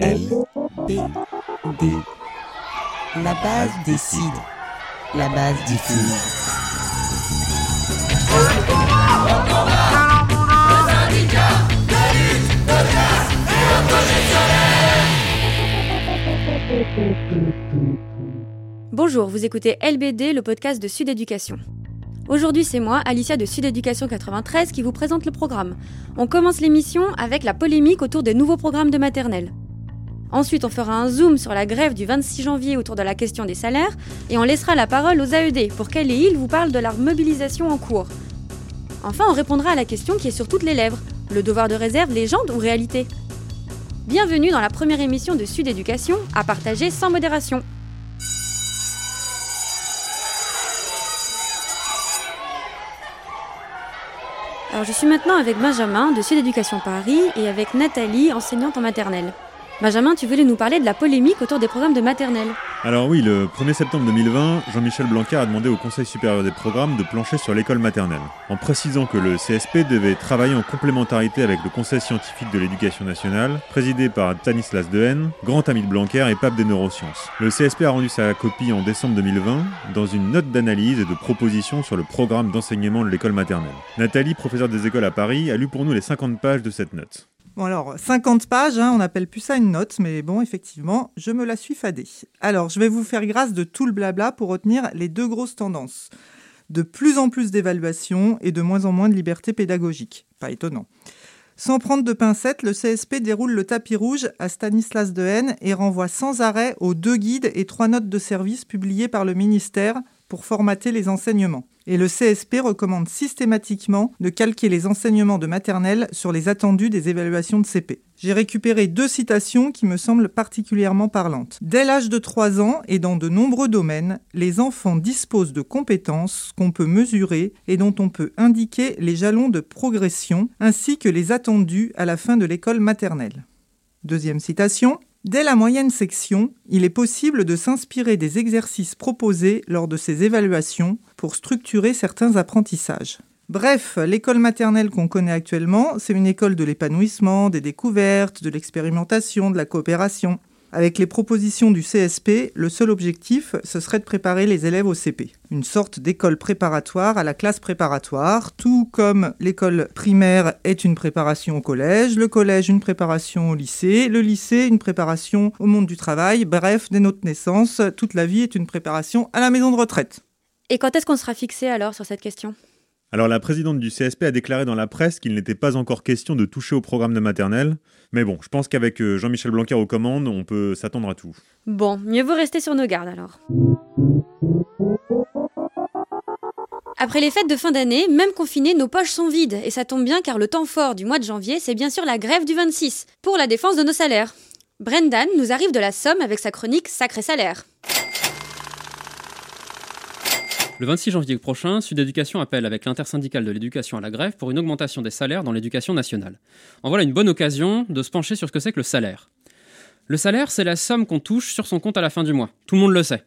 L, P, D. La base décide. La base diffuse. Bonjour, vous écoutez LBD, le podcast de Sud Éducation. Aujourd'hui, c'est moi, Alicia de Sud Éducation 93, qui vous présente le programme. On commence l'émission avec la polémique autour des nouveaux programmes de maternelle. Ensuite, on fera un zoom sur la grève du 26 janvier autour de la question des salaires et on laissera la parole aux AED pour qu'elle et ils vous parlent de leur mobilisation en cours. Enfin, on répondra à la question qui est sur toutes les lèvres le devoir de réserve, légende ou réalité? Bienvenue dans la première émission de Sud Éducation à partager sans modération. Je suis maintenant avec Benjamin de Sud Éducation Paris et avec Nathalie, enseignante en maternelle. Benjamin, tu voulais nous parler de la polémique autour des programmes de maternelle. Alors oui, le 1er septembre 2020, Jean-Michel Blanquer a demandé au Conseil supérieur des programmes de plancher sur l'école maternelle, en précisant que le CSP devait travailler en complémentarité avec le Conseil scientifique de l'éducation nationale, présidé par Stanislas Dehaene, grand ami de Blanquer et pape des neurosciences. Le CSP a rendu sa copie en décembre 2020 dans une note d'analyse et de proposition sur le programme d'enseignement de l'école maternelle. Nathalie, professeure des écoles à Paris, a lu pour nous les 50 pages de cette note. Bon alors, 50 pages, hein, on n'appelle plus ça une note, mais bon, effectivement, je me la suis fadée. Alors, je vais vous faire grâce de tout le blabla pour retenir les deux grosses tendances. De plus en plus d'évaluation et de moins en moins de liberté pédagogique. Pas étonnant. Sans prendre de pincettes, le CSP déroule le tapis rouge à Stanislas Dehaene et renvoie sans arrêt aux deux guides et trois notes de service publiées par le ministère pour formater les enseignements. Et le CSP recommande systématiquement de calquer les enseignements de maternelle sur les attendus des évaluations de CP. J'ai récupéré deux citations qui me semblent particulièrement parlantes. Dès l'âge de 3 ans et dans de nombreux domaines, les enfants disposent de compétences qu'on peut mesurer et dont on peut indiquer les jalons de progression ainsi que les attendus à la fin de l'école maternelle. Deuxième citation. Dès la moyenne section, il est possible de s'inspirer des exercices proposés lors de ces évaluations pour structurer certains apprentissages. Bref, l'école maternelle qu'on connaît actuellement, c'est une école de l'épanouissement, des découvertes, de l'expérimentation, de la coopération. Avec les propositions du CSP, le seul objectif, ce serait de préparer les élèves au CP. Une sorte d'école préparatoire à la classe préparatoire, tout comme l'école primaire est une préparation au collège, le collège une préparation au lycée, le lycée une préparation au monde du travail, bref, dès notre naissance, toute la vie est une préparation à la maison de retraite. Et quand est-ce qu'on sera fixé alors sur cette question? Alors la présidente du CSP a déclaré dans la presse qu'il n'était pas encore question de toucher au programme de maternelle. Mais bon, je pense qu'avec euh, Jean-Michel Blanquer aux commandes, on peut s'attendre à tout. Bon, mieux vaut rester sur nos gardes alors. Après les fêtes de fin d'année, même confinés, nos poches sont vides. Et ça tombe bien car le temps fort du mois de janvier, c'est bien sûr la grève du 26, pour la défense de nos salaires. Brendan nous arrive de la Somme avec sa chronique Sacré salaire. Le 26 janvier prochain, Sud Éducation appelle avec l'intersyndicale de l'éducation à la grève pour une augmentation des salaires dans l'éducation nationale. En voilà une bonne occasion de se pencher sur ce que c'est que le salaire. Le salaire, c'est la somme qu'on touche sur son compte à la fin du mois. Tout le monde le sait.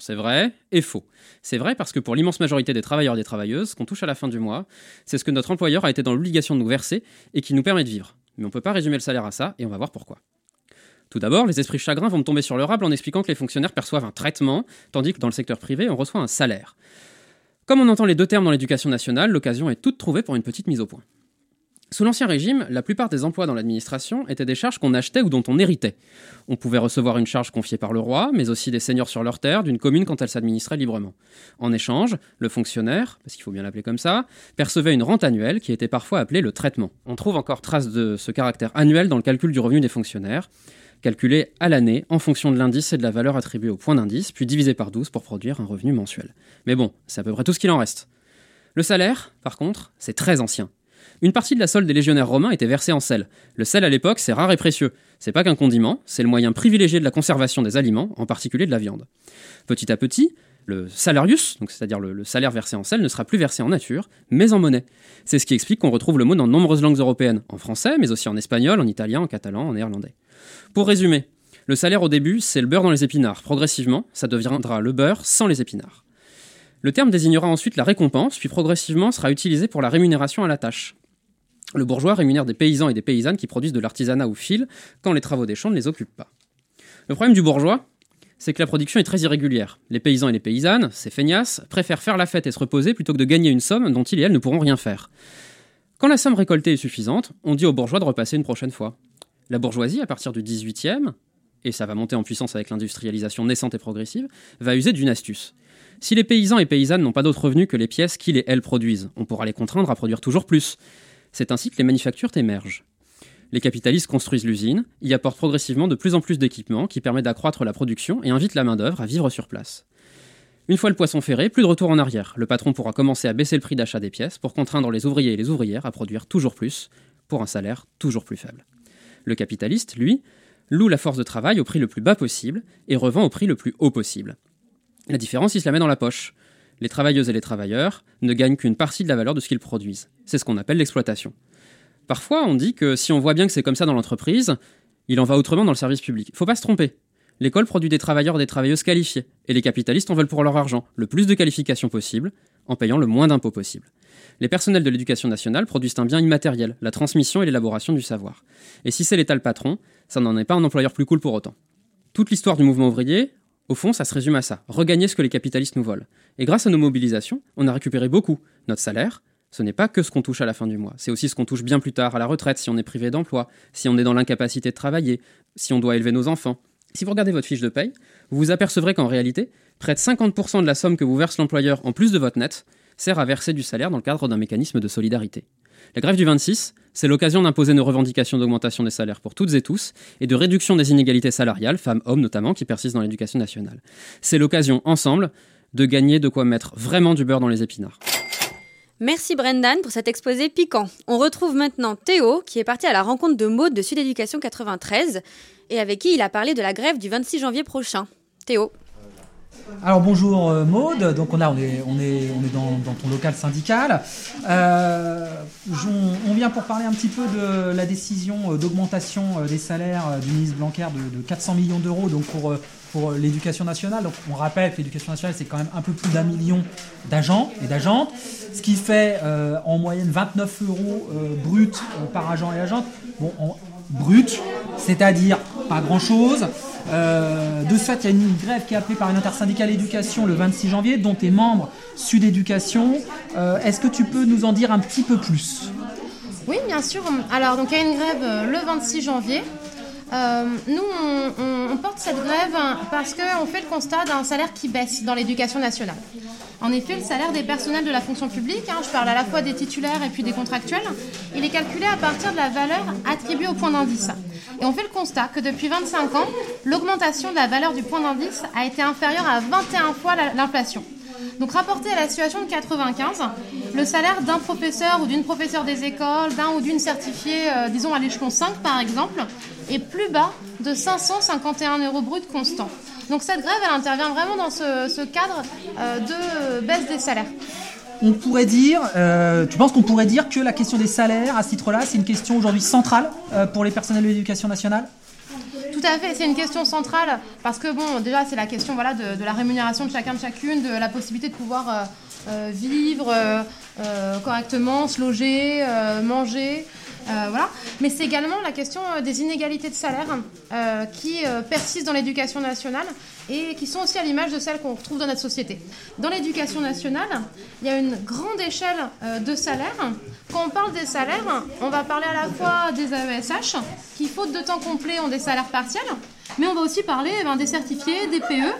C'est vrai et faux. C'est vrai parce que pour l'immense majorité des travailleurs et des travailleuses, ce qu'on touche à la fin du mois, c'est ce que notre employeur a été dans l'obligation de nous verser et qui nous permet de vivre. Mais on ne peut pas résumer le salaire à ça et on va voir pourquoi. Tout d'abord, les esprits chagrins vont me tomber sur le rable en expliquant que les fonctionnaires perçoivent un traitement, tandis que dans le secteur privé, on reçoit un salaire. Comme on entend les deux termes dans l'éducation nationale, l'occasion est toute trouvée pour une petite mise au point. Sous l'Ancien Régime, la plupart des emplois dans l'administration étaient des charges qu'on achetait ou dont on héritait. On pouvait recevoir une charge confiée par le roi, mais aussi des seigneurs sur leur terre d'une commune quand elle s'administrait librement. En échange, le fonctionnaire, parce qu'il faut bien l'appeler comme ça, percevait une rente annuelle qui était parfois appelée le traitement. On trouve encore trace de ce caractère annuel dans le calcul du revenu des fonctionnaires calculé à l'année en fonction de l'indice et de la valeur attribuée au point d'indice, puis divisé par 12 pour produire un revenu mensuel. Mais bon, c'est à peu près tout ce qu'il en reste. Le salaire, par contre, c'est très ancien. Une partie de la solde des légionnaires romains était versée en sel. Le sel à l'époque, c'est rare et précieux. C'est pas qu'un condiment, c'est le moyen privilégié de la conservation des aliments, en particulier de la viande. Petit à petit, le salarius, c'est-à-dire le, salaire versé en sel, ne sera plus versé en nature, mais en monnaie. C'est ce qui explique qu'on retrouve le mot dans de nombreuses langues européennes, en français, mais aussi en espagnol, en italien, en catalan, en néerlandais. Pour résumer, le salaire au début, c'est le beurre dans les épinards. Progressivement, ça deviendra le beurre sans les épinards. Le terme désignera ensuite la récompense, puis progressivement sera utilisé pour la rémunération à la tâche. Le bourgeois rémunère des paysans et des paysannes qui produisent de l'artisanat au fil quand les travaux des champs ne les occupent pas. Le problème du bourgeois, c'est que la production est très irrégulière. Les paysans et les paysannes, ces feignasses, préfèrent faire la fête et se reposer plutôt que de gagner une somme dont ils et elles ne pourront rien faire. Quand la somme récoltée est suffisante, on dit aux bourgeois de repasser une prochaine fois. La bourgeoisie, à partir du 18e, et ça va monter en puissance avec l'industrialisation naissante et progressive, va user d'une astuce. Si les paysans et paysannes n'ont pas d'autres revenus que les pièces qu'ils et elles produisent, on pourra les contraindre à produire toujours plus. C'est ainsi que les manufactures émergent. Les capitalistes construisent l'usine, y apportent progressivement de plus en plus d'équipements qui permettent d'accroître la production et invitent la main-d'œuvre à vivre sur place. Une fois le poisson ferré, plus de retour en arrière. Le patron pourra commencer à baisser le prix d'achat des pièces pour contraindre les ouvriers et les ouvrières à produire toujours plus, pour un salaire toujours plus faible. Le capitaliste, lui, loue la force de travail au prix le plus bas possible et revend au prix le plus haut possible. La différence, il se la met dans la poche. Les travailleuses et les travailleurs ne gagnent qu'une partie de la valeur de ce qu'ils produisent. C'est ce qu'on appelle l'exploitation. Parfois, on dit que si on voit bien que c'est comme ça dans l'entreprise, il en va autrement dans le service public. Faut pas se tromper. L'école produit des travailleurs et des travailleuses qualifiés, et les capitalistes en veulent pour leur argent, le plus de qualifications possible, en payant le moins d'impôts possible. Les personnels de l'éducation nationale produisent un bien immatériel, la transmission et l'élaboration du savoir. Et si c'est l'État le patron, ça n'en est pas un employeur plus cool pour autant. Toute l'histoire du mouvement ouvrier, au fond, ça se résume à ça, regagner ce que les capitalistes nous volent. Et grâce à nos mobilisations, on a récupéré beaucoup. Notre salaire, ce n'est pas que ce qu'on touche à la fin du mois, c'est aussi ce qu'on touche bien plus tard à la retraite si on est privé d'emploi, si on est dans l'incapacité de travailler, si on doit élever nos enfants. Si vous regardez votre fiche de paye, vous vous apercevrez qu'en réalité, près de 50% de la somme que vous verse l'employeur en plus de votre net sert à verser du salaire dans le cadre d'un mécanisme de solidarité. La grève du 26, c'est l'occasion d'imposer nos revendications d'augmentation des salaires pour toutes et tous et de réduction des inégalités salariales, femmes-hommes notamment, qui persistent dans l'éducation nationale. C'est l'occasion, ensemble, de gagner de quoi mettre vraiment du beurre dans les épinards. Merci Brendan pour cet exposé piquant. On retrouve maintenant Théo qui est parti à la rencontre de Maude de Sud Éducation 93 et avec qui il a parlé de la grève du 26 janvier prochain. Théo. Alors bonjour euh, Maude, donc on, est, dans, ton local syndical. Euh, on, vient pour parler un petit peu de la décision euh, d'augmentation des salaires du ministre Blanquer de, de 400 millions d'euros pour, l'éducation nationale. Donc on rappelle que l'éducation nationale c'est quand même un peu plus d'un million d'agents et d'agentes, ce qui fait en moyenne 29 euros euh, brut par agent et agente. Brut, c'est-à-dire pas grand-chose. Euh, de ce fait, il y a une grève qui est appelée par une intersyndicale éducation le 26 janvier, dont est membre Sud Éducation. Euh, Est-ce que tu peux nous en dire un petit peu plus? Oui, bien sûr. Alors, donc, il y a une grève euh, le 26 janvier. Euh, nous, on, porte cette grève parce qu'on fait le constat d'un salaire qui baisse dans l'éducation nationale. En effet, le salaire des personnels de la fonction publique, hein, je parle à la fois des titulaires et puis des contractuels, il est calculé à partir de la valeur attribuée au point d'indice. Et on fait le constat que depuis 25 ans, l'augmentation de la valeur du point d'indice a été inférieure à 21 fois la- l'inflation. Donc rapporté à la situation de 95, le salaire d'un professeur ou d'une professeure des écoles, d'un ou d'une certifiée, euh, disons à l'échelon 5 par exemple, est plus bas de 551 euros brut constant. Donc cette grève, elle intervient vraiment dans ce, ce cadre euh, de baisse des salaires. On pourrait dire, euh, tu penses qu'on pourrait dire que la question des salaires à ce titre-là, c'est une question aujourd'hui centrale euh, pour les personnels de l'éducation nationale? Tout à fait, c'est une question centrale parce que bon, déjà c'est la question voilà de, de la rémunération de chacun de chacune, de la possibilité de pouvoir vivre correctement, se loger, manger. Euh, voilà. Mais c'est également la question euh, des inégalités de salaire euh, qui persistent dans l'éducation nationale et qui sont aussi à l'image de celles qu'on retrouve dans notre société. Dans l'éducation nationale, il y a une grande échelle de salaires. Quand on parle des salaires, on va parler à la fois des AESH qui, faute de temps complet, ont des salaires partiels, mais on va aussi parler eh ben, des certifiés, des PE,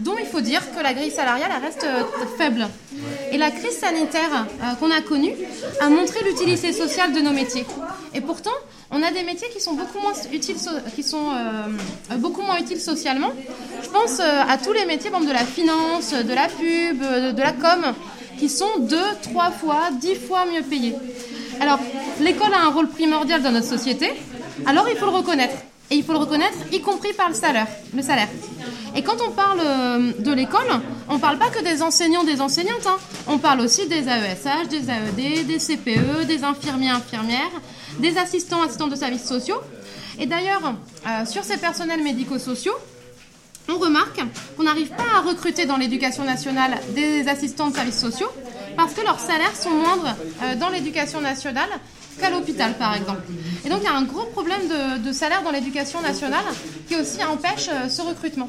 dont il faut dire que la grille salariale reste faible. Et la crise sanitaire qu'on a connue a montré l'utilité sociale de nos métiers. Et pourtant, on a des métiers qui sont beaucoup moins utiles, qui sont, euh, beaucoup moins utiles socialement. Je pense euh, à tous les métiers, de la finance, de la pub, euh, de la com, qui sont deux, trois fois, dix fois mieux payés. Alors, l'école a un rôle primordial dans notre société, alors il faut le reconnaître. Et il faut le reconnaître, y compris par le salaire. Le salaire. Et quand on parle euh, de l'école, on ne parle pas que des enseignants, des enseignantes. hein. On parle aussi des AESH, des AED, des CPE, des infirmiers, infirmières, des assistants, assistants de services sociaux. Et d'ailleurs, euh, sur ces personnels médico-sociaux, on remarque qu'on n'arrive pas à recruter dans l'éducation nationale des assistants de services sociaux parce que leurs salaires sont moindres euh, dans l'éducation nationale qu'à l'hôpital, par exemple. Et donc, il y a un gros problème de, de salaire dans l'éducation nationale qui aussi empêche euh, ce recrutement.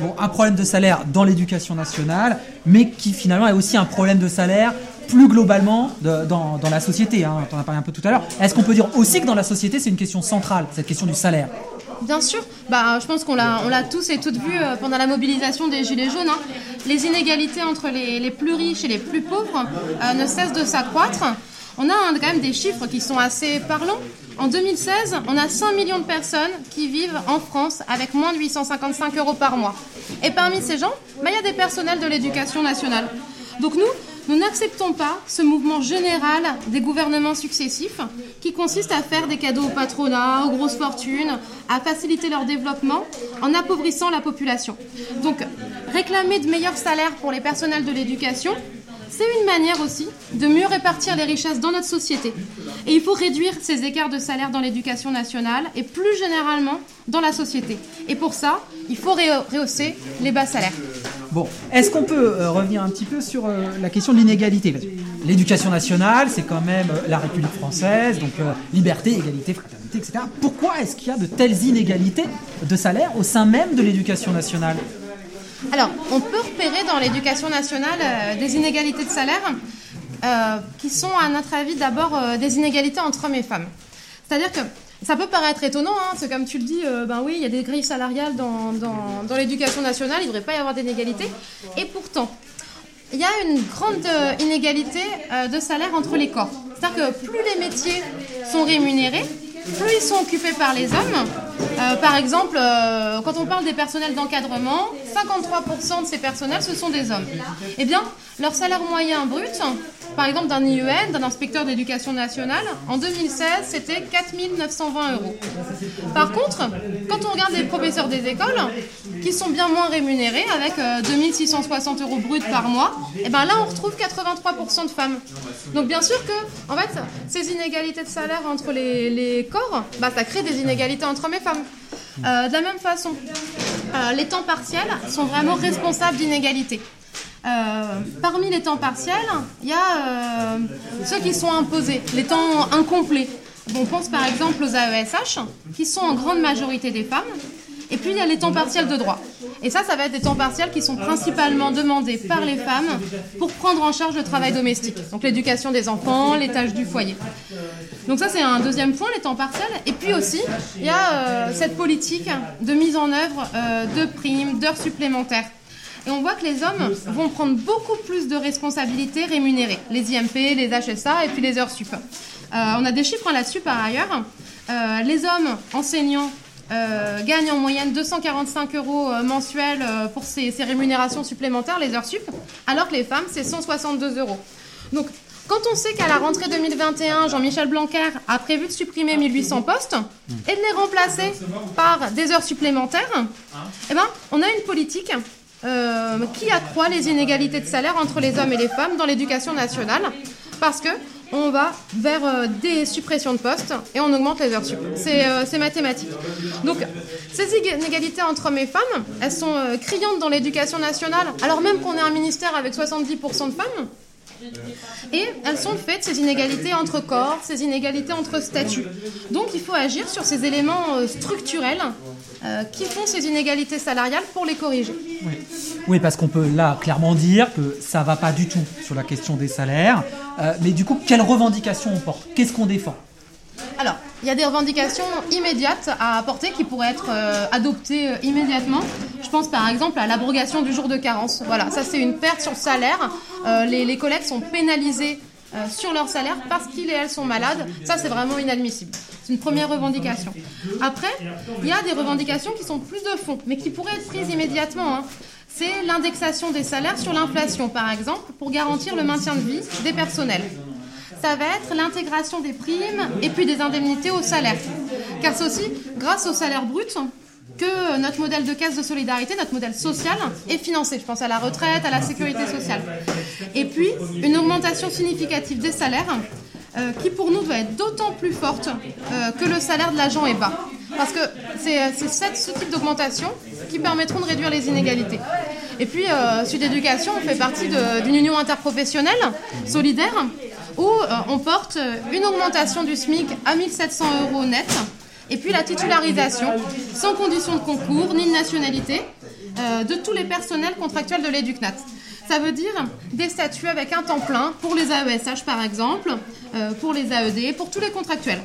Bon, un problème de salaire dans l'éducation nationale, mais qui finalement est aussi un problème de salaire plus globalement de- dans, dans la société. Hein, on en a parlé un peu tout à l'heure. Est-ce qu'on peut dire aussi que dans la société, c'est une question centrale, cette question du salaire? Bien sûr, bah, je pense qu'on l'a, on l'a tous et toutes vu euh, pendant la mobilisation des Gilets jaunes. hein. Les inégalités entre les, les plus riches et les plus pauvres euh, ne cessent de s'accroître. On a hein, quand même des chiffres qui sont assez parlants. En 2016, on a 5 millions de personnes qui vivent en France avec moins de 855 euros par mois. Et parmi ces gens, bah, il y a des personnels de l'éducation nationale. Donc nous, nous n'acceptons pas ce mouvement général des gouvernements successifs qui consiste à faire des cadeaux au patronat, aux grosses fortunes, à faciliter leur développement en appauvrissant la population. Donc réclamer de meilleurs salaires pour les personnels de l'éducation, c'est une manière aussi de mieux répartir les richesses dans notre société. Et il faut réduire ces écarts de salaire dans l'éducation nationale et plus généralement dans la société. Et pour ça, il faut rehausser les bas salaires. Bon, est-ce qu'on peut euh, revenir un petit peu sur euh, la question de l'inégalité? L'éducation nationale, c'est quand même euh, la République française, donc liberté, égalité, fraternité, etc. Pourquoi est-ce qu'il y a de telles inégalités de salaire au sein même de l'éducation nationale? Alors, on peut repérer dans l'éducation nationale euh, des inégalités de salaire euh, qui sont, à notre avis, d'abord euh, des inégalités entre hommes et femmes. C'est-à-dire que ça peut paraître étonnant, hein, c'est comme tu le dis, ben oui, il y a des grilles salariales dans, dans, l'éducation nationale, il ne devrait pas y avoir d'inégalité. Et pourtant, il y a une grande inégalité de salaire entre les corps. C'est-à-dire que plus les métiers sont rémunérés, plus ils sont occupés par les hommes. Euh, par exemple, euh, quand on parle des personnels d'encadrement, 53% de ces personnels, ce sont des hommes. Eh bien, leur salaire moyen brut, par exemple d'un IEN, d'un inspecteur d'éducation nationale, en 2016, c'était 4 920 euros. Par contre, quand on regarde les professeurs des écoles, qui sont bien moins rémunérés, avec euh, 2660 euros bruts par mois, et ben là, on retrouve 83% de femmes. Donc bien sûr que, ces inégalités de salaire entre les, les corps, bah, ça crée des inégalités entre hommes et femmes. Euh, de la même façon, euh, les temps partiels sont vraiment responsables d'inégalités. Euh, parmi les temps partiels, il y a euh, ceux qui sont imposés, les temps incomplets. On pense par exemple aux AESH, qui sont en grande majorité des femmes. Et puis il y a les temps partiels de droit. Et ça, ça va être des temps partiels qui sont principalement demandés par les femmes pour prendre en charge le travail domestique. Donc l'éducation des enfants, les tâches du foyer. Donc ça, c'est un deuxième point, les temps partiels. Et puis aussi, il y a euh, cette politique de mise en œuvre de primes, d'heures supplémentaires. Et on voit que les hommes vont prendre beaucoup plus de responsabilités rémunérées. Les IMP, les HSA et puis les heures sup. Euh, on a des chiffres là-dessus par ailleurs. Euh, les hommes enseignants euh, gagnent en moyenne 245 euros mensuels pour ces, ces rémunérations supplémentaires, les heures sup, alors que les femmes, c'est 162 euros. Donc, quand on sait qu'à la rentrée 2021, Jean-Michel Blanquer a prévu de supprimer 1800 postes et de les remplacer par des heures supplémentaires, eh ben, on a une politique euh, qui accroît les inégalités de salaire entre les hommes et les femmes dans l'éducation nationale, parce que on va vers euh, des suppressions de postes et on augmente les heures euh, c'est mathématique. Donc, ces inégalités entre hommes et femmes, elles sont criantes dans l'éducation nationale, alors même qu'on est un ministère avec 70% de femmes. Et elles sont faites, ces inégalités entre corps, ces inégalités entre statuts. Donc il faut agir sur ces éléments euh, structurels euh, qui font ces inégalités salariales pour les corriger. Oui. Oui, parce qu'on peut là clairement dire que ça va pas du tout sur la question des salaires. Euh, mais du coup, quelles revendications on porte? Qu'est-ce qu'on défend? Alors, il y a des revendications immédiates à apporter qui pourraient être euh, adoptées euh, immédiatement. Je pense par exemple à l'abrogation du jour de carence. Voilà, ça c'est une perte sur le salaire. Euh, les, collègues sont pénalisés sur leur salaire parce qu'ils et elles sont malades. Ça c'est vraiment inadmissible. C'est une première revendication. Après, il y a des revendications qui sont plus de fond, mais qui pourraient être prises immédiatement. hein. C'est l'indexation des salaires sur l'inflation, par exemple, pour garantir le maintien de vie des personnels ça va être l'intégration des primes et puis des indemnités au salaire. Car c'est aussi grâce au salaire brut que notre modèle de caisse de solidarité, notre modèle social est financé. Je pense à la retraite, à la sécurité sociale. Et puis, une augmentation significative des salaires euh, qui pour nous doit être d'autant plus forte euh, que le salaire de l'agent est bas. Parce que c'est cette- ce type d'augmentation qui permettront de réduire les inégalités. Et puis, euh, Sud Éducation, on fait partie d'une union interprofessionnelle solidaire où on porte une augmentation du SMIC à 1700 euros net, et puis la titularisation, sans condition de concours ni de nationalité, de tous les personnels contractuels de l'EducNat. Ça veut dire des statuts avec un temps plein pour les AESH par exemple, pour les AED, pour tous les contractuels.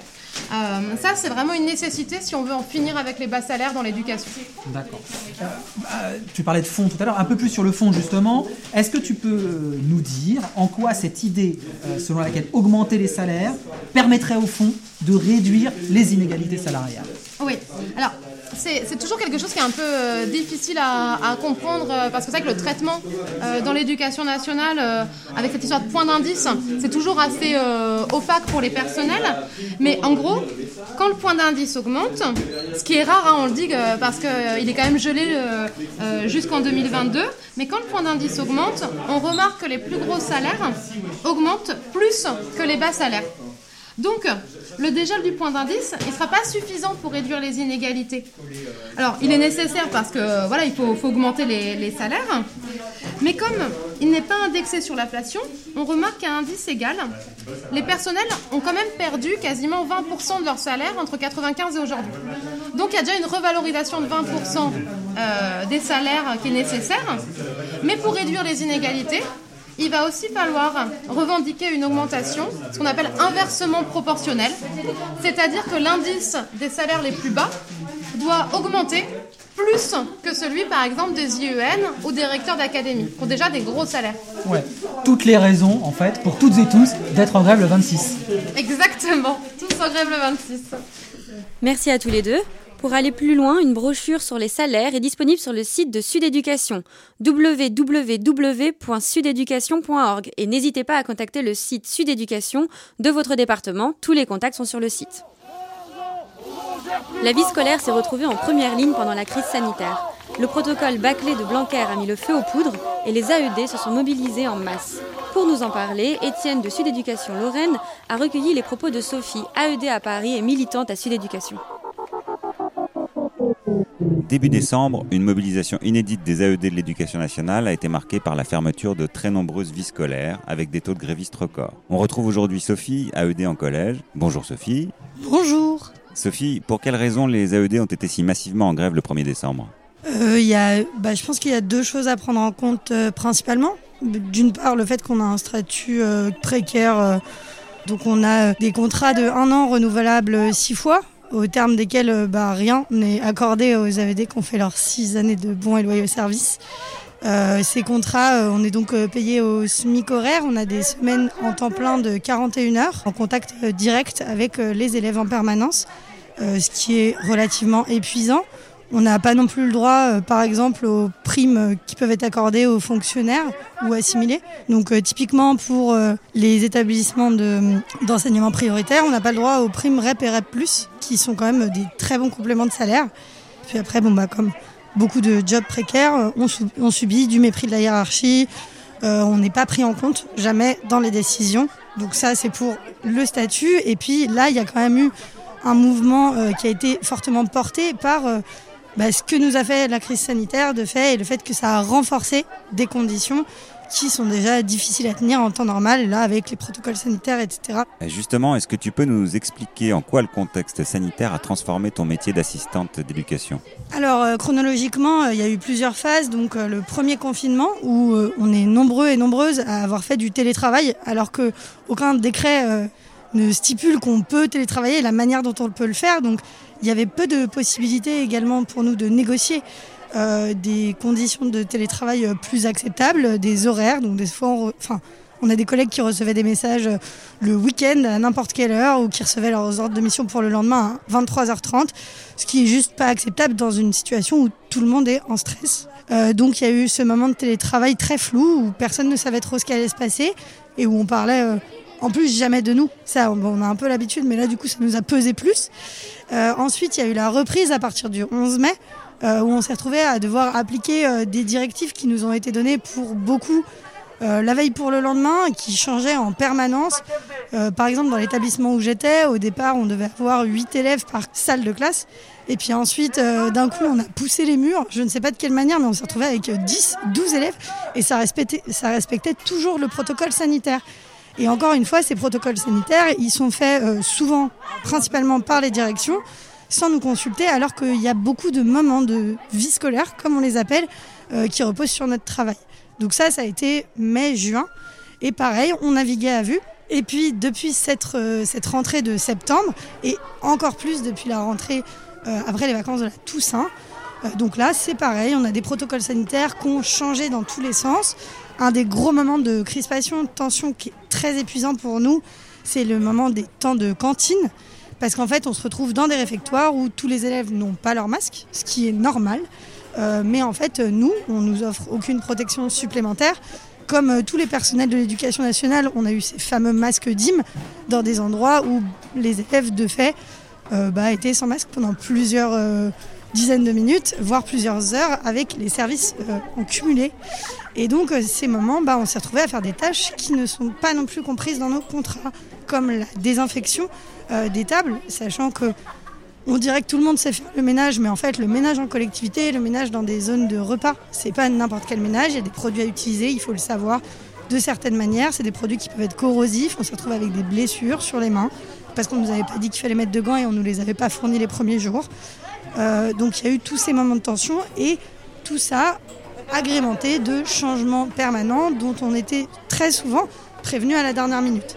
Euh, ça, c'est vraiment une nécessité si on veut en finir avec les bas salaires dans l'éducation. D'accord. Euh, euh, tu parlais de fond tout à l'heure, un peu plus sur le fond justement. Est-ce que tu peux nous dire en quoi cette idée selon laquelle augmenter les salaires permettrait au fond de réduire les inégalités salariales? Oui. Alors, c'est toujours quelque chose qui est un peu euh, difficile à, comprendre euh, parce que c'est vrai que le traitement euh, dans l'éducation nationale avec cette histoire de point d'indice, c'est toujours assez opaque pour les personnels. Mais en gros, quand le point d'indice augmente, ce qui est rare, hein, on le dit parce qu'il est quand même gelé jusqu'en 2022, mais quand le point d'indice augmente, on remarque que les plus gros salaires augmentent plus que les bas salaires. Donc, le dégel du point d'indice, il ne sera pas suffisant pour réduire les inégalités. Alors, il est nécessaire parce que faut, augmenter les, salaires, mais comme il n'est pas indexé sur l'inflation, on remarque qu'à indice égal, les personnels ont quand même perdu quasiment 20% de leur salaire entre 95 et aujourd'hui. Donc, il y a déjà une revalorisation de 20% euh, des salaires qui est nécessaire, mais pour réduire les inégalités, il va aussi falloir revendiquer une augmentation, ce qu'on appelle inversement proportionnel, c'est-à-dire que l'indice des salaires les plus bas doit augmenter plus que celui, par exemple, des IEN ou des recteurs d'académie, qui ont déjà des gros salaires. Ouais, toutes les raisons, en fait, pour toutes et tous, d'être en grève le 26. Exactement, tous en grève le 26. Merci à tous les deux. Pour aller plus loin, une brochure sur les salaires est disponible sur le site de Sud Éducation, www.sudeducation.org. Et n'hésitez pas à contacter le site Sud Éducation de votre département. Tous les contacts sont sur le site. La vie scolaire s'est retrouvée en première ligne pendant la crise sanitaire. Le protocole bâclé de Blanquer a mis le feu aux poudres et les AED se sont mobilisés en masse. Pour nous en parler, Étienne de Sud Éducation Lorraine a recueilli les propos de Sophie, AED à Paris et militante à Sud Éducation. Début décembre, une mobilisation inédite des AED de l'éducation nationale a été marquée par la fermeture de très nombreuses vies scolaires avec des taux de grévistes records. On retrouve aujourd'hui Sophie, AED en collège. Bonjour Sophie. Bonjour. Sophie, pour quelles raisons les AED ont été si massivement en grève le 1er décembre? Euh, y a, bah, Je pense qu'il y a deux choses à prendre en compte euh, principalement. D'une part, le fait qu'on a un statut euh, précaire. Donc on a des contrats de un an renouvelables six fois, au terme desquels euh, bah, rien n'est accordé aux AVD qui ont fait leurs six années de bons et loyaux services. Euh, ces contrats, euh, on est donc payé au SMIC horaire. On a des semaines en temps plein de 41 heures en contact direct avec les élèves en permanence, ce qui est relativement épuisant. On n'a pas non plus le droit, euh, par exemple, aux primes euh, qui peuvent être accordées aux fonctionnaires ou assimilées. Donc, euh, typiquement, pour les établissements d'enseignement prioritaire, on n'a pas le droit aux primes REP et REP+, qui sont quand même des très bons compléments de salaire. Puis après, bon, bah, comme beaucoup de jobs précaires, on, subit du mépris de la hiérarchie, on n'est pas pris en compte jamais dans les décisions. Donc ça, c'est pour le statut. Et puis là, il y a quand même eu un mouvement qui a été fortement porté par bah, ce que nous a fait la crise sanitaire de fait et le fait que ça a renforcé des conditions qui sont déjà difficiles à tenir en temps normal, là avec les protocoles sanitaires, etc. justement, est-ce que tu peux nous expliquer en quoi le contexte sanitaire a transformé ton métier d'assistante d'éducation? Alors euh, chronologiquement, euh, il y a eu plusieurs phases. Donc euh, le premier confinement où on est nombreux et nombreuses à avoir fait du télétravail, alors que aucun décret ne stipule qu'on peut télétravailler la manière dont on peut le faire. Donc il y avait peu de possibilités également pour nous de négocier euh, des conditions de télétravail euh, plus acceptables, des horaires. Donc des fois, on, enfin, on a des collègues qui recevaient des messages euh, le week-end à n'importe quelle heure ou qui recevaient leurs ordres de mission pour le lendemain à 23h30, ce qui est juste pas acceptable dans une situation où tout le monde est en stress. donc il y a eu ce moment de télétravail très flou où personne ne savait trop ce qui allait se passer et où on parlait en plus jamais de nous. Ça, on a un peu l'habitude, mais là du coup ça nous a pesé plus. Euh, ensuite, il y a eu la reprise à partir du 11 mai, euh, où on s'est retrouvé à devoir appliquer euh, des directives qui nous ont été données pour beaucoup la veille pour le lendemain, qui changeaient en permanence. par exemple, dans l'établissement où j'étais, au départ, on devait avoir 8 élèves par salle de classe. Et puis ensuite, d'un coup, on a poussé les murs. Je ne sais pas de quelle manière, mais on s'est retrouvé avec 10, 12 élèves. Et ça respectait, ça respectait toujours le protocole sanitaire. Et encore une fois, ces protocoles sanitaires, ils sont faits euh, souvent, principalement par les directions, sans nous consulter, alors qu'il y a beaucoup de moments de vie scolaire, comme on les appelle, euh, qui reposent sur notre travail. Donc ça, ça a été mai-juin. Et pareil, on naviguait à vue. Et puis depuis cette, euh, cette rentrée de septembre, et encore plus depuis la rentrée après les vacances de la Toussaint, donc là c'est pareil, on a des protocoles sanitaires qui ont changé dans tous les sens. Un des gros moments de crispation, de tension qui est très épuisant pour nous, c'est le moment des temps de cantine. Parce qu'en fait, on se retrouve dans des réfectoires où tous les élèves n'ont pas leur masque, ce qui est normal. Euh, mais en fait, nous, on nous offre aucune protection supplémentaire. Comme euh, tous les personnels de l'éducation nationale, on a eu ces fameux masques DIM dans des endroits où les élèves, de fait, euh, bah, étaient sans masque pendant plusieurs dizaines de minutes, voire plusieurs heures, avec les services euh, en cumulé. Et donc, euh, ces moments, bah, on s'est retrouvé à faire des tâches qui ne sont pas non plus comprises dans nos contrats, comme la désinfection euh, des tables, sachant que on dirait que tout le monde sait faire le ménage, mais en fait, le ménage en collectivité, le ménage dans des zones de repas, c'est pas n'importe quel ménage. Il y a des produits à utiliser, il faut le savoir de certaines manières. C'est des produits qui peuvent être corrosifs. On se retrouve avec des blessures sur les mains parce qu'on nous avait pas dit qu'il fallait mettre de gants et on nous les avait pas fournis les premiers jours. Euh, donc il y a eu tous ces moments de tension et tout ça agrémenté de changements permanents dont on était très souvent prévenu à la dernière minute.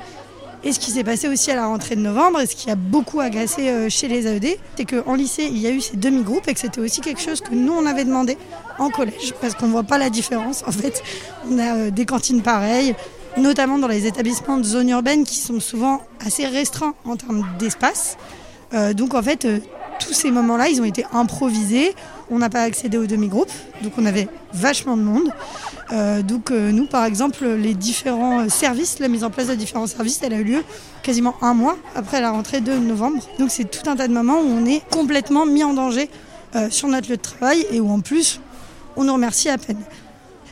Et ce qui s'est passé aussi à la rentrée de novembre, et ce qui a beaucoup agacé euh, chez les AED, c'est qu'en lycée, il y a eu ces demi-groupes et que c'était aussi quelque chose que nous, on avait demandé en collège, parce qu'on ne voit pas la différence. En fait, on a euh, des cantines pareilles, notamment dans les établissements de zone urbaine qui sont souvent assez restreints en termes d'espace. Donc en fait, tous ces moments-là, ils ont été improvisés. On n'a pas accédé aux demi-groupes, donc on avait vachement de monde. Euh, donc euh, nous, par exemple, les différents services, la mise en place de différents services, elle a eu lieu quasiment un mois après la rentrée de novembre. Donc c'est tout un tas de moments où on est complètement mis en danger euh, sur notre lieu de travail et où en plus, on nous remercie à peine.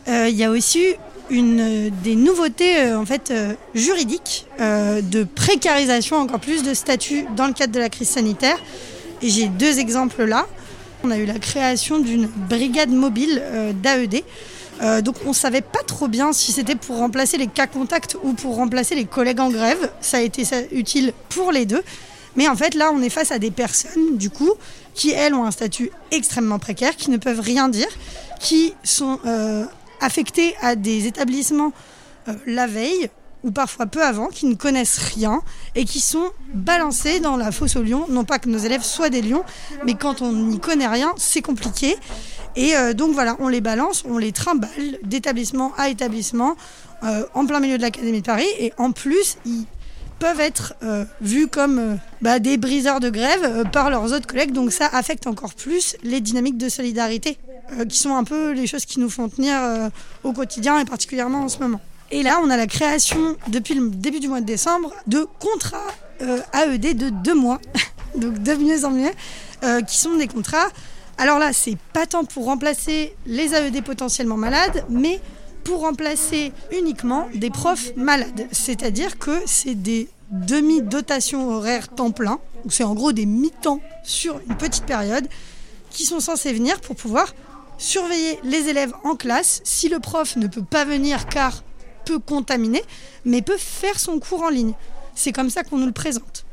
Il y a aussi des nouveautés en fait juridiques de précarisation encore plus de statut dans le cadre de la crise sanitaire. J'ai deux exemples là. On a eu la création d'une brigade mobile euh, d'AED. Euh, donc on savait pas trop bien si c'était pour remplacer les cas contacts ou pour remplacer les collègues en grève. Ça a été utile pour les deux. Mais en fait là on est face à des personnes du coup qui elles ont un statut extrêmement précaire, qui ne peuvent rien dire, qui sont euh, affectées à des établissements la veille ou parfois peu avant, qui ne connaissent rien et qui sont balancés dans la fosse aux lions. Non pas que nos élèves soient des lions, mais quand on n'y connaît rien, c'est compliqué. Et euh, donc voilà, on les balance, on les trimballe d'établissement à établissement euh, en plein milieu de l'Académie de Paris. Et en plus, ils peuvent être euh, vus comme bah, des briseurs de grève par leurs autres collègues. Donc ça affecte encore plus les dynamiques de solidarité, qui sont un peu les choses qui nous font tenir au quotidien et particulièrement en ce moment. Et là, on a la création, depuis le début du mois de décembre, de contrats euh, AED de deux mois, donc de mieux en mieux, euh, qui sont des contrats. Alors là, c'est pas tant pour remplacer les AED potentiellement malades, mais pour remplacer uniquement des profs malades. C'est-à-dire que c'est des demi-dotations horaires temps plein, donc c'est en gros des mi-temps sur une petite période, qui sont censés venir pour pouvoir surveiller les élèves en classe si le prof ne peut pas venir car peut contaminer, mais peut faire son cours en ligne. C'est comme ça qu'on nous le présente.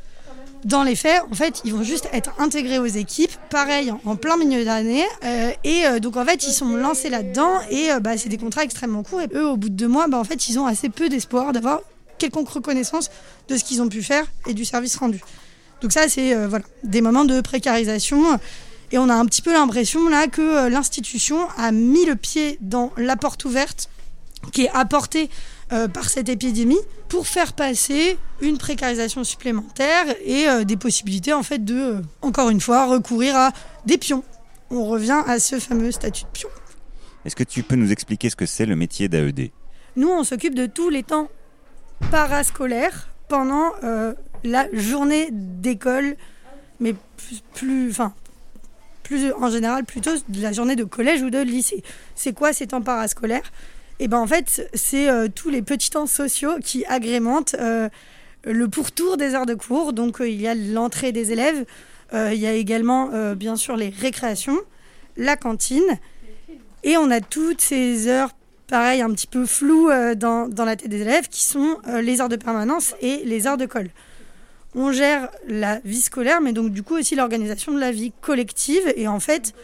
Dans les faits, en fait, ils vont juste être intégrés aux équipes, pareil, en, plein milieu d'année. euh, et euh, donc, en fait, ils sont lancés là-dedans et euh, bah, c'est des contrats extrêmement courts. Et eux, au bout de deux mois, bah, en fait, ils ont assez peu d'espoir d'avoir quelconque reconnaissance de ce qu'ils ont pu faire et du service rendu. Donc ça, c'est euh, voilà, des moments de précarisation. Et on a un petit peu l'impression là que l'institution a mis le pied dans la porte ouverte qui est apportée euh, par cette épidémie pour faire passer une précarisation supplémentaire et euh, des possibilités en fait de, euh, encore une fois, recourir à des pions. On revient à ce fameux statut de pion. Est-ce que tu peux nous expliquer ce que c'est le métier d'AED Nous, on s'occupe de tous les temps parascolaires pendant euh, la journée d'école, mais plus, plus, enfin, plus en général plutôt de la journée de collège ou de lycée. C'est quoi ces temps parascolaires? Et ben en fait, c'est euh, tous les petits temps sociaux qui agrémentent euh, le pourtour des heures de cours. Donc euh, il y a l'entrée des élèves, il y a également bien sûr les récréations, la cantine, et on a toutes ces heures pareil, un petit peu flou euh, dans, dans, la tête des élèves, qui sont les heures de permanence et les heures de colle. On gère la vie scolaire, mais donc du coup aussi l'organisation de la vie collective. Et en fait,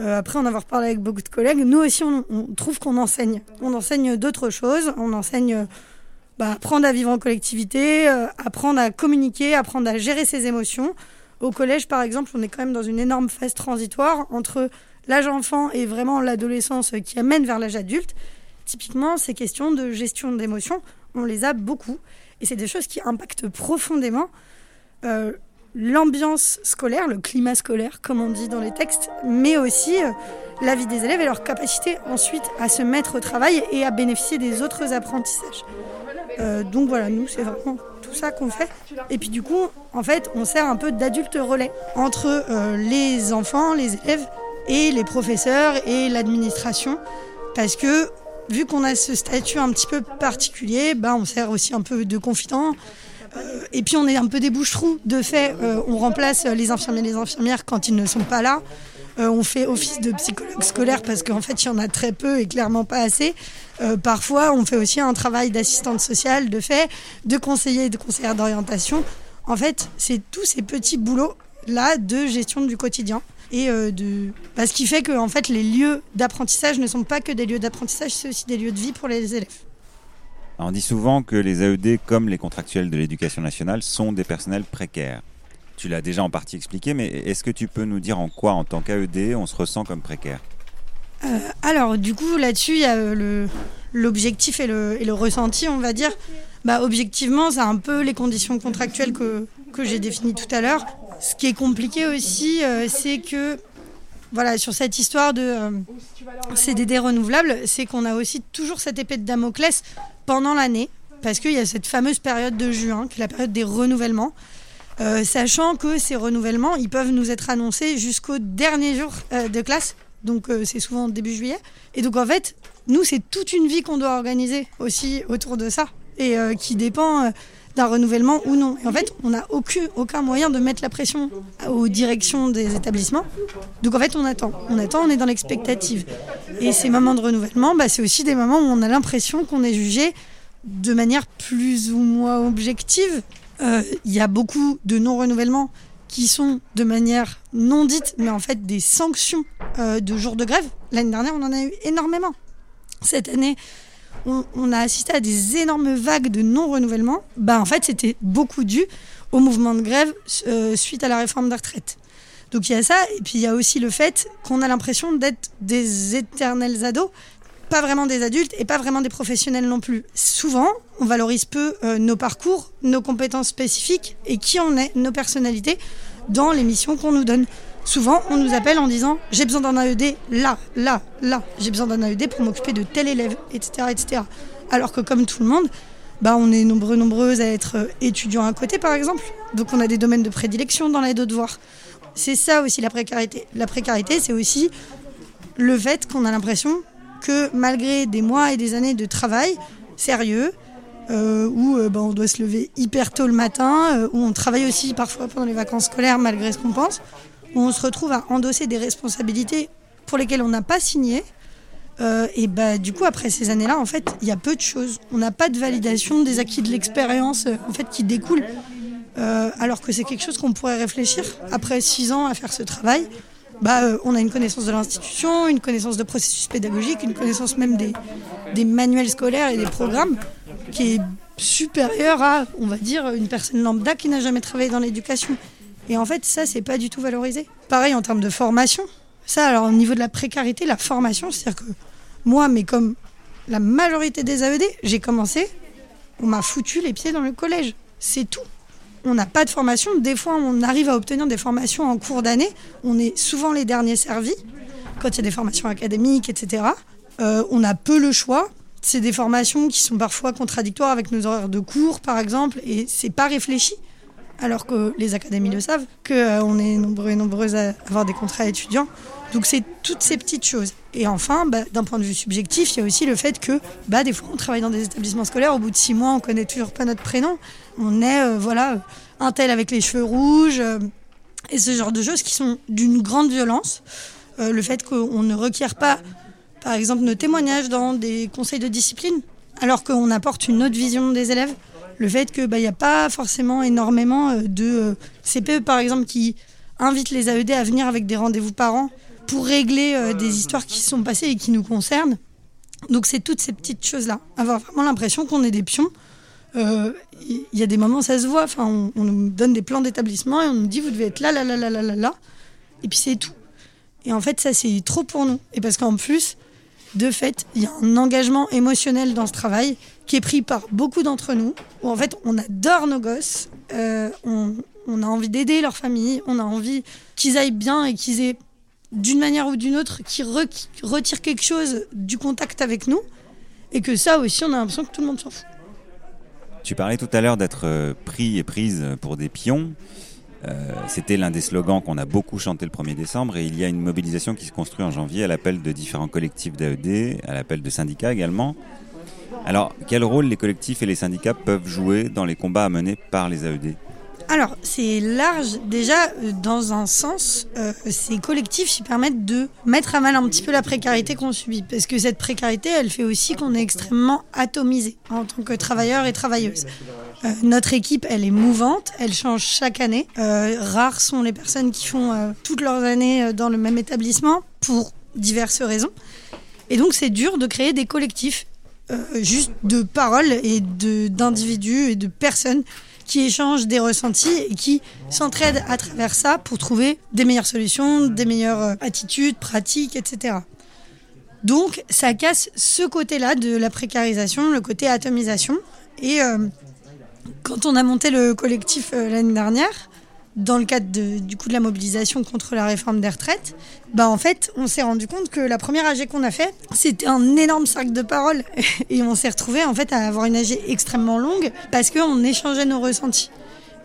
euh, après en avoir parlé avec beaucoup de collègues, nous aussi on, trouve qu'on enseigne. On enseigne d'autres choses. On enseigne bah, apprendre à vivre en collectivité, apprendre à communiquer, apprendre à gérer ses émotions. Au collège, par exemple, on est quand même dans une énorme phase transitoire entre l'âge enfant et vraiment l'adolescence qui amène vers l'âge adulte. Typiquement, ces questions de gestion d'émotions, on les a beaucoup. Et c'est des choses qui impactent profondément euh, l'ambiance scolaire, le climat scolaire, comme on dit dans les textes, mais aussi euh, la vie des élèves et leur capacité ensuite à se mettre au travail et à bénéficier des autres apprentissages. Euh, donc voilà, nous, c'est vraiment tout ça qu'on fait. Et puis du coup, en fait, on sert un peu d'adulte relais entre les enfants, les élèves et les professeurs et l'administration. Parce que vu qu'on a ce statut un petit peu particulier, bah, on sert aussi un peu de confident. Euh, et puis on est un peu des bouches-trous. De fait, euh, on remplace les infirmiers et les infirmières quand ils ne sont pas là. Euh, on fait office de psychologue scolaire parce qu'en fait, il y en a très peu et clairement pas assez. parfois, on fait aussi un travail d'assistante sociale, de fait, de conseiller et de conseillère d'orientation. En fait, c'est tous ces petits boulots-là de gestion du quotidien et euh, de bah, ce qui fait que en fait les lieux d'apprentissage ne sont pas que des lieux d'apprentissage, c'est aussi des lieux de vie pour les élèves. On dit souvent que les AED, comme les contractuels de l'éducation nationale, sont des personnels précaires. Tu l'as déjà en partie expliqué, mais est-ce que tu peux nous dire en quoi, en tant qu'AED, on se ressent comme précaire? Euh, Alors, du coup, là-dessus, il y a l'objectif et le, ressenti, on va dire. Bah, objectivement, c'est un peu les conditions contractuelles que, que j'ai définies tout à l'heure. Ce qui est compliqué aussi, euh, c'est que voilà, sur cette histoire de euh, CDD renouvelable, c'est qu'on a aussi toujours cette épée de Damoclès pendant l'année, parce qu'il y a cette fameuse période de juin, qui est la période des renouvellements. Euh, sachant que ces renouvellements, ils peuvent nous être annoncés jusqu'au dernier jour de classe, donc c'est souvent début juillet. Et donc en fait, nous, c'est toute une vie qu'on doit organiser aussi autour de ça, et qui dépend d'un renouvellement ou non. Et en fait, on n'a aucun, moyen de mettre la pression aux directions des établissements. Donc en fait, on attend. On attend, on est dans l'expectative. Et ces moments de renouvellement, bah, c'est aussi des moments où on a l'impression qu'on est jugé de manière plus ou moins objective. Euh, il y a beaucoup de non-renouvellements qui sont de manière non dite, mais en fait des sanctions euh, de jours de grève. L'année dernière, on en a eu énormément. Cette année, on, a assisté à des énormes vagues de non-renouvellement, bah, en fait, c'était beaucoup dû au mouvement de grève euh, suite à la réforme des retraites. Donc il y a ça, et puis il y a aussi le fait qu'on a l'impression d'être des éternels ados, pas vraiment des adultes et pas vraiment des professionnels non plus. Souvent, on valorise peu euh, nos parcours, nos compétences spécifiques et qui on est, nos personnalités, dans les missions qu'on nous donne. Souvent, on nous appelle en disant j'ai besoin d'un AED là, là, là. J'ai besoin d'un AED pour m'occuper de tel élève, etc., etc. Alors que comme tout le monde, bah, on est nombreux, nombreuses à être euh, étudiants à côté, par exemple. Donc on a des domaines de prédilection dans l'aide aux devoirs. C'est ça aussi la précarité. La précarité, c'est aussi le fait qu'on a l'impression que malgré des mois et des années de travail sérieux, euh, où euh, bah, on doit se lever hyper tôt le matin, où on travaille aussi parfois pendant les vacances scolaires malgré ce qu'on pense, on se retrouve à endosser des responsabilités pour lesquelles on n'a pas signé. Euh, et bah, du coup, après ces années-là, en fait, il y a peu de choses. On n'a pas de validation des acquis de l'expérience euh, en fait, qui découle. Euh, alors que c'est quelque chose qu'on pourrait réfléchir après six ans à faire ce travail. Bah, on a une connaissance de l'institution, une connaissance de processus pédagogique, une connaissance même des manuels scolaires et des programmes qui est supérieure à, on va dire, une personne lambda qui n'a jamais travaillé dans l'éducation. Et en fait, ça, c'est pas du tout valorisé. Pareil en termes de formation. Ça, alors au niveau de la précarité, la formation, c'est-à-dire que moi, mais comme la majorité des AED, j'ai commencé, on m'a foutu les pieds dans le collège. C'est tout. On n'a pas de formation. Des fois, on arrive à obtenir des formations en cours d'année. On est souvent les derniers servis quand il y a des formations académiques, etc. Euh, on a peu le choix. C'est des formations qui sont parfois contradictoires avec nos horaires de cours, par exemple, et c'est pas réfléchi alors que les académies le savent, qu'on euh, est nombreux et nombreuses à avoir des contrats étudiants. Donc c'est toutes ces petites choses. Et enfin, bah, d'un point de vue subjectif, il y a aussi le fait que bah, des fois on travaille dans des établissements scolaires, au bout de six mois on connaît toujours pas notre prénom. On est euh, voilà un tel avec les cheveux rouges euh, et ce genre de choses qui sont d'une grande violence. le fait qu'on ne requiert pas par exemple nos témoignages dans des conseils de discipline, alors qu'on apporte une autre vision des élèves. Le fait qu'il bah, n'y a pas forcément énormément euh, de euh, CPE, par exemple, qui invitent les AED à venir avec des rendez-vous parents pour régler euh, des histoires qui sont passées et qui nous concernent. Donc c'est toutes ces petites choses-là. Avoir vraiment l'impression qu'on est des pions. Il y a des moments, ça se voit. Enfin, on, on nous donne des plans d'établissement et on nous dit vous devez être là, là, là, là, là, là, là. Et puis c'est tout. Et en fait, ça, c'est trop pour nous. Et parce qu'en plus, de fait, il y a un engagement émotionnel dans ce travail qui est pris par beaucoup d'entre nous, où en fait, on adore nos gosses, euh, on, a envie d'aider leur famille, on a envie qu'ils aillent bien et qu'ils aient, d'une manière ou d'une autre, qu'ils re retirent quelque chose du contact avec nous. Et que ça aussi, on a l'impression que tout le monde s'en fout. Tu parlais tout à l'heure d'être euh, pris et prise pour des pions. Euh, c'était l'un des slogans qu'on a beaucoup chanté le 1er décembre et il y a une mobilisation qui se construit en janvier à l'appel de différents collectifs d'AED, à l'appel de syndicats également. Alors, quel rôle les collectifs et les syndicats peuvent jouer dans les combats à par les AED alors, c'est large. Déjà, euh, dans un sens, euh, ces collectifs, permettent de mettre à mal un petit peu la précarité qu'on subit. Parce que cette précarité, elle fait aussi qu'on est extrêmement atomisé en tant que travailleur et travailleuse. Euh, notre équipe, elle est mouvante, elle change chaque année. rares sont les personnes qui font toutes leurs années dans le même établissement pour diverses raisons. Et donc, c'est dur de créer des collectifs juste de paroles et d'individus et de personnes qui échangent des ressentis et qui s'entraident à travers ça pour trouver des meilleures solutions, des meilleures euh, attitudes, pratiques, etc. Donc ça casse ce côté-là de la précarisation, le côté atomisation. Et euh, quand on a monté le collectif euh, l'année dernière, dans le cadre de, du coup de la mobilisation contre la réforme des retraites, bah en fait, on s'est rendu compte que la première AG qu'on a fait, c'était un énorme cercle de parole et on s'est retrouvé en fait à avoir une AG extrêmement longue parce qu'on échangeait nos ressentis.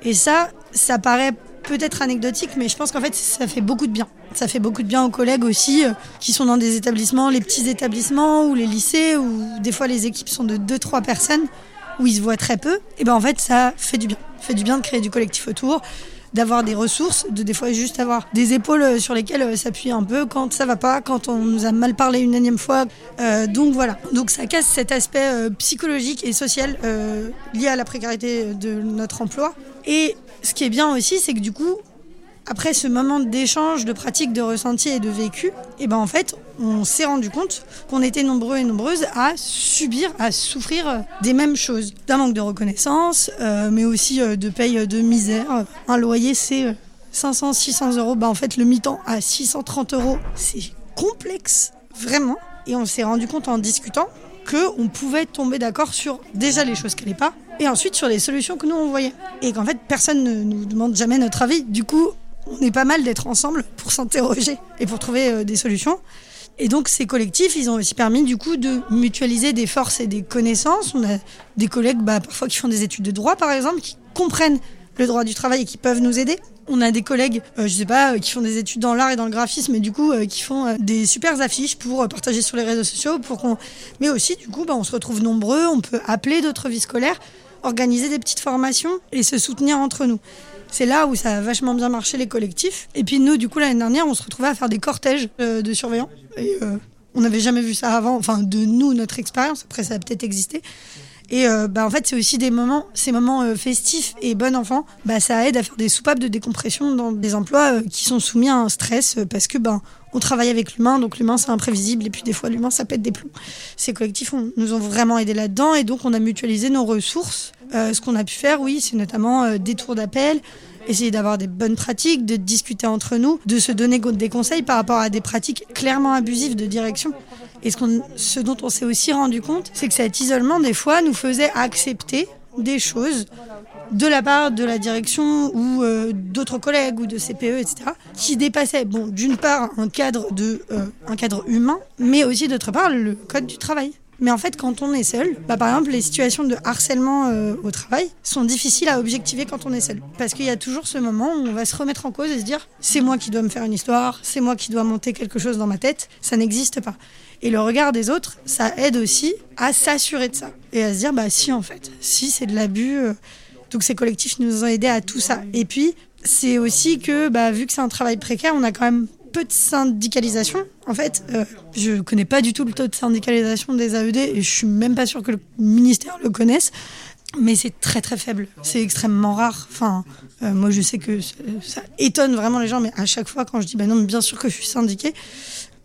Et ça, ça paraît peut-être anecdotique, mais je pense qu'en fait, ça fait beaucoup de bien. Ça fait beaucoup de bien aux collègues aussi euh, qui sont dans des établissements, les petits établissements ou les lycées où des fois les équipes sont de 2-3 personnes où ils se voient très peu. Et ben en fait, ça fait du bien. Ça fait du bien de créer du collectif autour d'avoir des ressources, de des fois juste avoir des épaules euh, sur lesquelles euh, s'appuyer un peu quand ça va pas, quand on nous a mal parlé une énième fois. Euh, donc voilà. Donc ça casse cet aspect psychologique et social lié à la précarité de notre emploi. Et ce qui est bien aussi, c'est que du coup, après ce moment d'échange, de pratique, de ressenti et de vécu, et eh ben en fait, on s'est rendu compte qu'on était nombreux et nombreuses à subir, à souffrir des mêmes choses. D'un manque de reconnaissance, euh, mais aussi euh, de paye de misère. Un loyer, c'est 500, euh, 600 euros. Ben, en fait, le mi-temps à 630 euros, c'est complexe, vraiment. Et on s'est rendu compte en discutant qu'on pouvait tomber d'accord sur déjà les choses qui n'allaient pas, et ensuite sur les solutions que nous on voyait. Et qu'en fait, personne ne nous demande jamais notre avis. Du coup, on est pas mal d'être ensemble pour s'interroger et pour trouver euh, des solutions. Et donc ces collectifs, ils ont aussi permis du coup de mutualiser des forces et des connaissances. On a des collègues bah, parfois qui font des études de droit par exemple, qui comprennent le droit du travail et qui peuvent nous aider. On a des collègues, euh, je sais pas, euh, qui font des études dans l'art et dans le graphisme et du coup qui font des super affiches pour partager sur les réseaux sociaux, pour. Mais aussi du coup, bah, on se retrouve nombreux, on peut appeler d'autres vies scolaires, organiser des petites formations et se soutenir entre nous. C'est là où ça a vachement bien marché les collectifs. Et puis nous, du coup, l'année dernière, on se retrouvait à faire des cortèges euh, de surveillants. Euh, on n'avait jamais vu ça avant, enfin de nous, notre expérience. Après, ça a peut-être existé. Et euh, bah, en fait, c'est aussi des moments, ces moments festifs et bon enfant, bah, ça aide à faire des soupapes de décompression dans des emplois qui sont soumis à un stress parce que ben on travaille avec l'humain, donc l'humain c'est imprévisible et puis des fois l'humain ça pète des plombs. Ces collectifs nous ont vraiment aidé là-dedans et donc on a mutualisé nos ressources euh, ce qu'on a pu faire, oui, c'est notamment euh, des tours d'appel, essayer d'avoir des bonnes pratiques, de discuter entre nous, de se donner des conseils par rapport à des pratiques clairement abusives de direction. Et ce, dont on s'est aussi rendu compte, c'est que cet isolement, des fois, nous faisait accepter des choses de la part de la direction ou euh, d'autres collègues ou de CPE, etc., qui dépassaient, bon, d'une part, un cadre, de, un cadre humain, mais aussi, d'autre part, le code du travail. Mais en fait, quand on est seul, bah, par exemple, les situations de harcèlement euh, au travail sont difficiles à objectiver quand on est seul. Parce qu'il y a toujours ce moment où on va se remettre en cause et se dire c'est moi qui dois me faire une histoire, c'est moi qui dois monter quelque chose dans ma tête, ça n'existe pas. Et le regard des autres, ça aide aussi à s'assurer de ça. Et à se dire bah si en fait, si c'est de l'abus. Euh, donc ces collectifs nous ont aidés à tout ça. Et puis, c'est aussi que, bah, vu que c'est un travail précaire, on a quand même peu de syndicalisation. En fait, euh, je connais pas du tout le taux de syndicalisation des AED et je suis même pas sûre que le ministère le connaisse. Mais c'est très très faible. C'est extrêmement rare. Enfin, euh, moi je sais que ça, étonne vraiment les gens, mais à chaque fois quand je dis bah non, mais bien sûr que je suis syndiquée,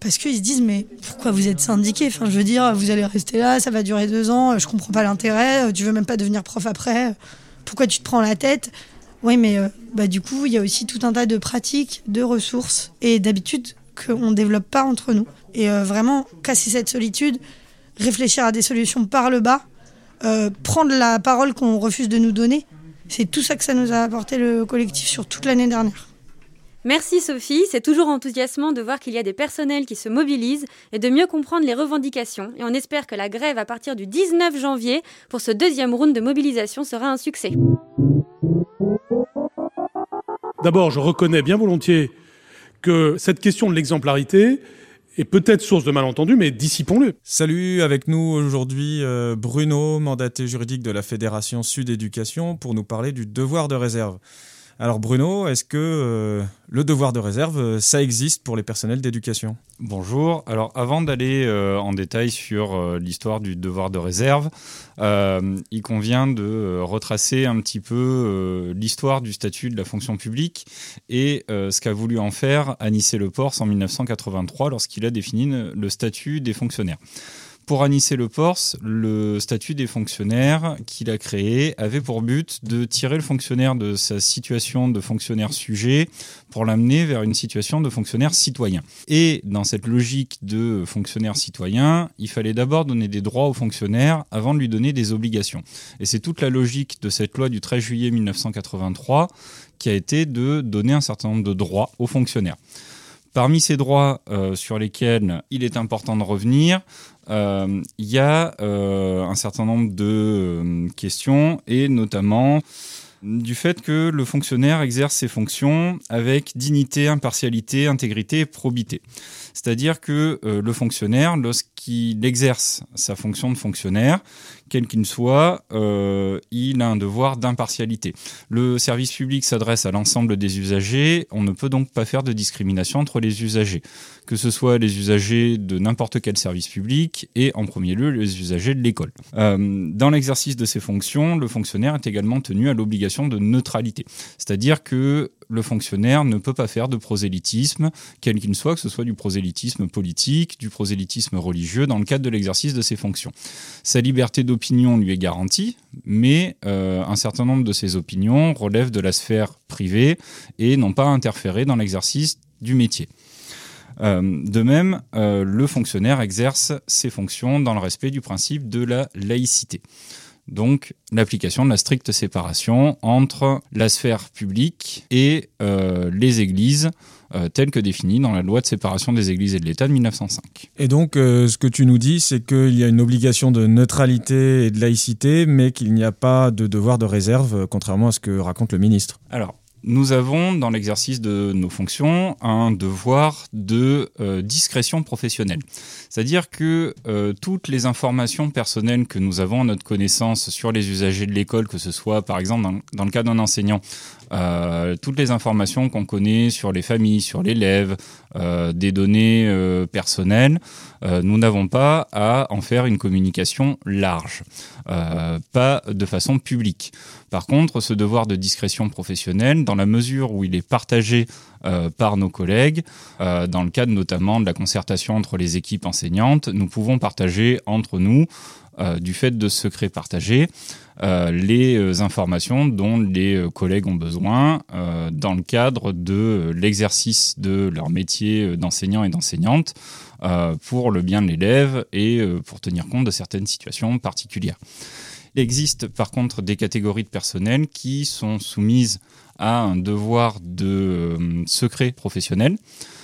parce qu'ils se disent mais pourquoi vous êtes syndiqué Enfin, je veux dire, vous allez rester là, ça va durer deux ans, je comprends pas l'intérêt. Tu veux même pas devenir prof après Pourquoi tu te prends la tête? Oui, mais euh, bah du coup, il y a aussi tout un tas de pratiques, de ressources et d'habitudes qu'on ne développe pas entre nous. Et euh, vraiment casser cette solitude, réfléchir à des solutions par le bas, euh, prendre la parole qu'on refuse de nous donner. C'est tout ça que ça nous a apporté le collectif sur toute l'année dernière. Merci Sophie, c'est toujours enthousiasmant de voir qu'il y a des personnels qui se mobilisent et de mieux comprendre les revendications. Et on espère que la grève à partir du 19 janvier pour ce deuxième round de mobilisation sera un succès. D'abord, je reconnais bien volontiers que cette question de l'exemplarité est peut-être source de malentendus, mais dissipons-le. Salut, avec nous aujourd'hui euh, Bruno, mandaté juridique de la Fédération Sud Éducation, pour nous parler du devoir de réserve. Alors Bruno, est-ce que euh, le devoir de réserve, euh, ça existe pour les personnels d'éducation? Bonjour. Alors avant d'aller euh, en détail sur l'histoire du devoir de réserve, il convient de retracer un petit peu l'histoire du statut de la fonction publique et ce qu'a voulu en faire Anicet Le Pors en 1983 lorsqu'il a défini le statut des fonctionnaires. Pour Anicet Le Pors, le statut des fonctionnaires qu'il a créé avait pour but de tirer le fonctionnaire de sa situation de fonctionnaire sujet pour l'amener vers une situation de fonctionnaire citoyen. Et dans cette logique de fonctionnaire citoyen, il fallait d'abord donner des droits aux fonctionnaires avant de lui donner des obligations. Et c'est toute la logique de cette loi du 13 juillet 1983 qui a été de donner un certain nombre de droits aux fonctionnaires. Parmi ces droits euh, sur lesquels il est important de revenir, euh, il y a euh, un certain nombre de questions et notamment du fait que le fonctionnaire exerce ses fonctions avec dignité, impartialité, intégrité et probité. C'est-à-dire que le fonctionnaire, lorsqu'il exerce sa fonction de fonctionnaire, quel qu'il soit, euh, il a un devoir d'impartialité. Le service public s'adresse à l'ensemble des usagers, on ne peut donc pas faire de discrimination entre les usagers, que ce soit les usagers de n'importe quel service public et en premier lieu les usagers de l'école. Euh, dans l'exercice de ses fonctions, le fonctionnaire est également tenu à l'obligation de neutralité, c'est-à-dire que le fonctionnaire ne peut pas faire de prosélytisme, quel qu'il soit, que ce soit du prosélytisme politique, du prosélytisme religieux, dans le cadre de l'exercice de ses fonctions. Sa liberté d'opinion lui est garantie, mais euh, un certain nombre de ses opinions relèvent de la sphère privée et n'ont pas interféré dans l'exercice du métier. Euh, de même, euh, le fonctionnaire exerce ses fonctions dans le respect du principe de la laïcité donc l'application de la stricte séparation entre la sphère publique et les églises euh, telles que définies dans la loi de séparation des églises et de l'État de 1905. Et donc, euh, ce que tu nous dis, c'est qu'il y a une obligation de neutralité et de laïcité, mais qu'il n'y a pas de devoir de réserve, euh, contrairement à ce que raconte le ministre. Alors, nous avons, dans l'exercice de nos fonctions, un devoir de euh, discrétion professionnelle. C'est-à-dire que euh, toutes les informations personnelles que nous avons à notre connaissance sur les usagers de l'école, que ce soit par exemple dans, dans le cas d'un enseignant, euh, toutes les informations qu'on connaît sur les familles, sur l'élève, euh, des données euh, personnelles, nous n'avons pas à en faire une communication large, pas de façon publique. Par contre, ce devoir de discrétion professionnelle, dans la mesure où il est partagé par nos collègues, dans le cadre notamment de la concertation entre les équipes enseignantes, nous pouvons partager entre nous, du fait de secrets partagés, les euh, informations dont les euh, collègues ont besoin euh, dans le cadre de euh, l'exercice de leur métier euh, d'enseignant et d'enseignante euh, pour le bien de l'élève et euh, pour tenir compte de certaines situations particulières. Il existe par contre des catégories de personnel qui sont soumises à un devoir de euh, secret professionnel,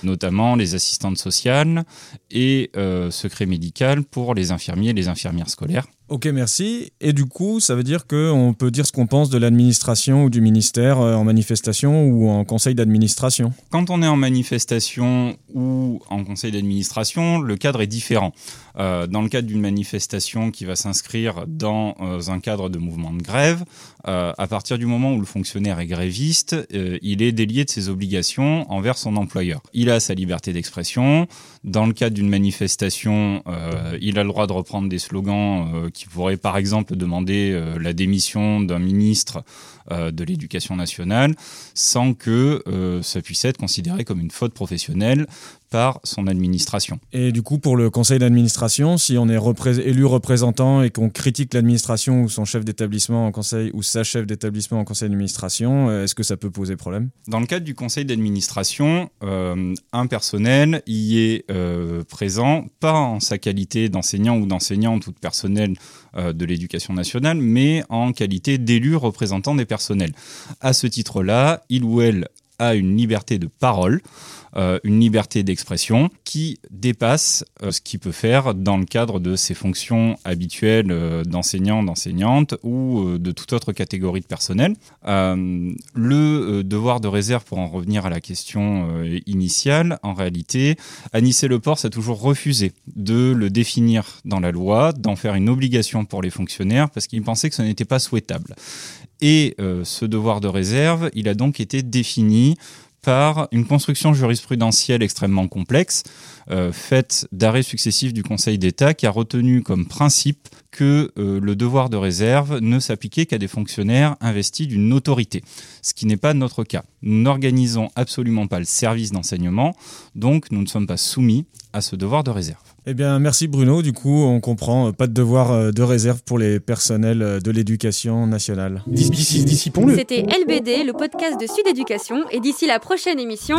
notamment les assistantes sociales et euh, secret médical pour les infirmiers et les infirmières scolaires. Ok, merci. Et du coup, ça veut dire qu'on peut dire ce qu'on pense de l'administration ou du ministère euh, en manifestation ou en conseil d'administration? Quand on est en manifestation ou en conseil d'administration, le cadre est différent. Euh, dans le cadre d'une manifestation qui va s'inscrire dans euh, un cadre de mouvement de grève, à partir du moment où le fonctionnaire est gréviste, il est délié de ses obligations envers son employeur. Il a sa liberté d'expression. Dans le cadre d'une manifestation, euh, il a le droit de reprendre des slogans euh, qui pourraient par exemple demander euh, la démission d'un ministre de l'éducation nationale sans que ça puisse être considéré comme une faute professionnelle par son administration. Et du coup, pour le conseil d'administration, si on est repré- élu représentant et qu'on critique l'administration ou son chef d'établissement en conseil ou sa chef d'établissement en conseil d'administration, euh, est-ce que ça peut poser problème? Dans le cadre du conseil d'administration, euh, un personnel y est euh, présent, pas en sa qualité d'enseignant ou d'enseignante ou de personnel euh, de l'éducation nationale, mais en qualité d'élu représentant des personnels. À ce titre-là, il ou elle a une liberté de parole, euh, une liberté d'expression qui dépasse euh, ce qu'il peut faire dans le cadre de ses fonctions habituelles euh, d'enseignant, d'enseignante ou de toute autre catégorie de personnel. Le devoir de réserve, pour en revenir à la question initiale, en réalité, Anis et Leport a toujours refusé de le définir dans la loi, d'en faire une obligation pour les fonctionnaires, parce qu'il pensait que ce n'était pas souhaitable. Et euh, ce devoir de réserve, il a donc été défini par une construction jurisprudentielle extrêmement complexe, euh, faite d'arrêts successifs du Conseil d'État, qui a retenu comme principe que euh, le devoir de réserve ne s'appliquait qu'à des fonctionnaires investis d'une autorité, ce qui n'est pas notre cas. Nous n'organisons absolument pas le service d'enseignement, donc nous ne sommes pas soumis à ce devoir de réserve. Eh bien, merci Bruno. Du coup, on comprend euh, pas de devoir euh, de réserve pour les personnels euh, de l'éducation nationale. Dissipons-le. C'était LBD, le podcast de Sud Éducation. Et d'ici la prochaine émission.